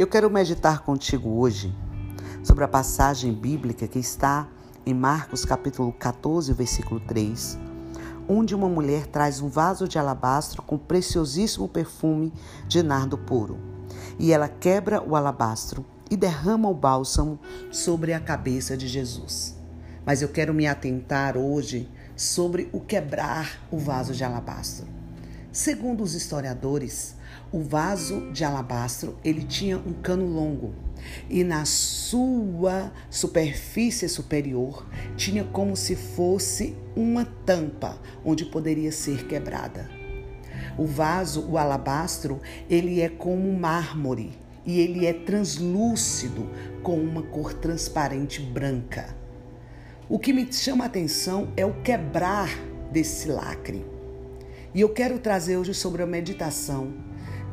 Eu quero meditar contigo hoje sobre a passagem bíblica que está em Marcos capítulo 14, versículo 3, onde uma mulher traz um vaso de alabastro com preciosíssimo perfume de nardo puro. E ela quebra o alabastro e derrama o bálsamo sobre a cabeça de Jesus. Mas eu quero me atentar hoje sobre o quebrar o vaso de alabastro. Segundo os historiadores, o vaso de alabastro ele tinha um cano longo e na sua superfície superior tinha como se fosse uma tampa onde poderia ser quebrada. O vaso, o alabastro, ele é como mármore e ele é translúcido com uma cor transparente branca. O que me chama a atenção é o quebrar desse lacre. E eu quero trazer hoje sobre a meditação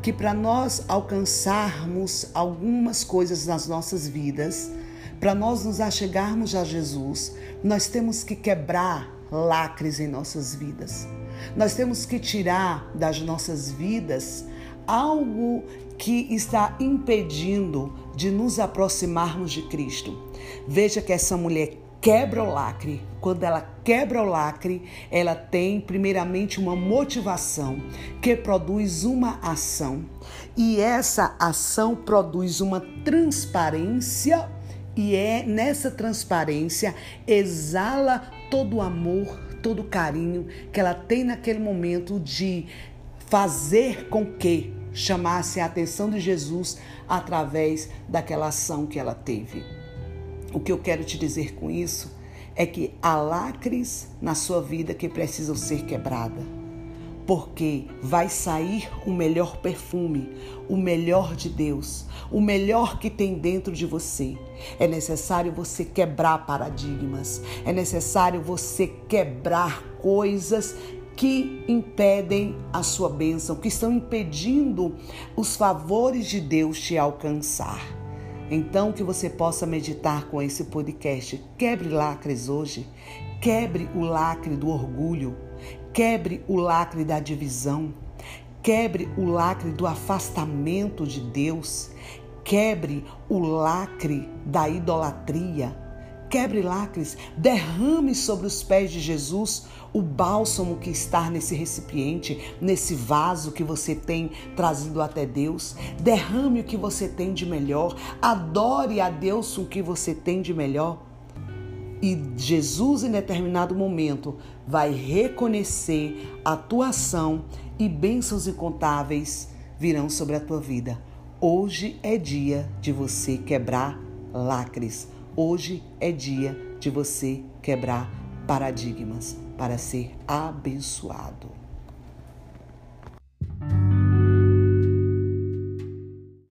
que para nós alcançarmos algumas coisas nas nossas vidas, para nós nos achegarmos a Jesus, nós temos que quebrar lacres em nossas vidas. Nós temos que tirar das nossas vidas algo que está impedindo de nos aproximarmos de Cristo. Veja que essa mulher quebra o lacre. Quando ela quebra o lacre, ela tem primeiramente uma motivação que produz uma ação. E essa ação produz uma transparência e é nessa transparência exala todo o amor, todo o carinho que ela tem naquele momento de fazer com que chamasse a atenção de Jesus através daquela ação que ela teve. O que eu quero te dizer com isso é que há lacres na sua vida que precisam ser quebradas. Porque vai sair o melhor perfume, o melhor de Deus, o melhor que tem dentro de você. É necessário você quebrar paradigmas, é necessário você quebrar coisas que impedem a sua bênção, que estão impedindo os favores de Deus te alcançar. Então, que você possa meditar com esse podcast. Quebre lacres hoje. Quebre o lacre do orgulho. Quebre o lacre da divisão. Quebre o lacre do afastamento de Deus. Quebre o lacre da idolatria Quebre lacres, derrame sobre os pés de Jesus o bálsamo que está nesse recipiente, nesse vaso que você tem trazido até Deus. Derrame o que você tem de melhor, adore a Deus o que você tem de melhor. E Jesus, em determinado momento, vai reconhecer a tua ação e bênçãos incontáveis virão sobre a tua vida. Hoje é dia de você quebrar lacres. Hoje é dia de você quebrar paradigmas para ser abençoado.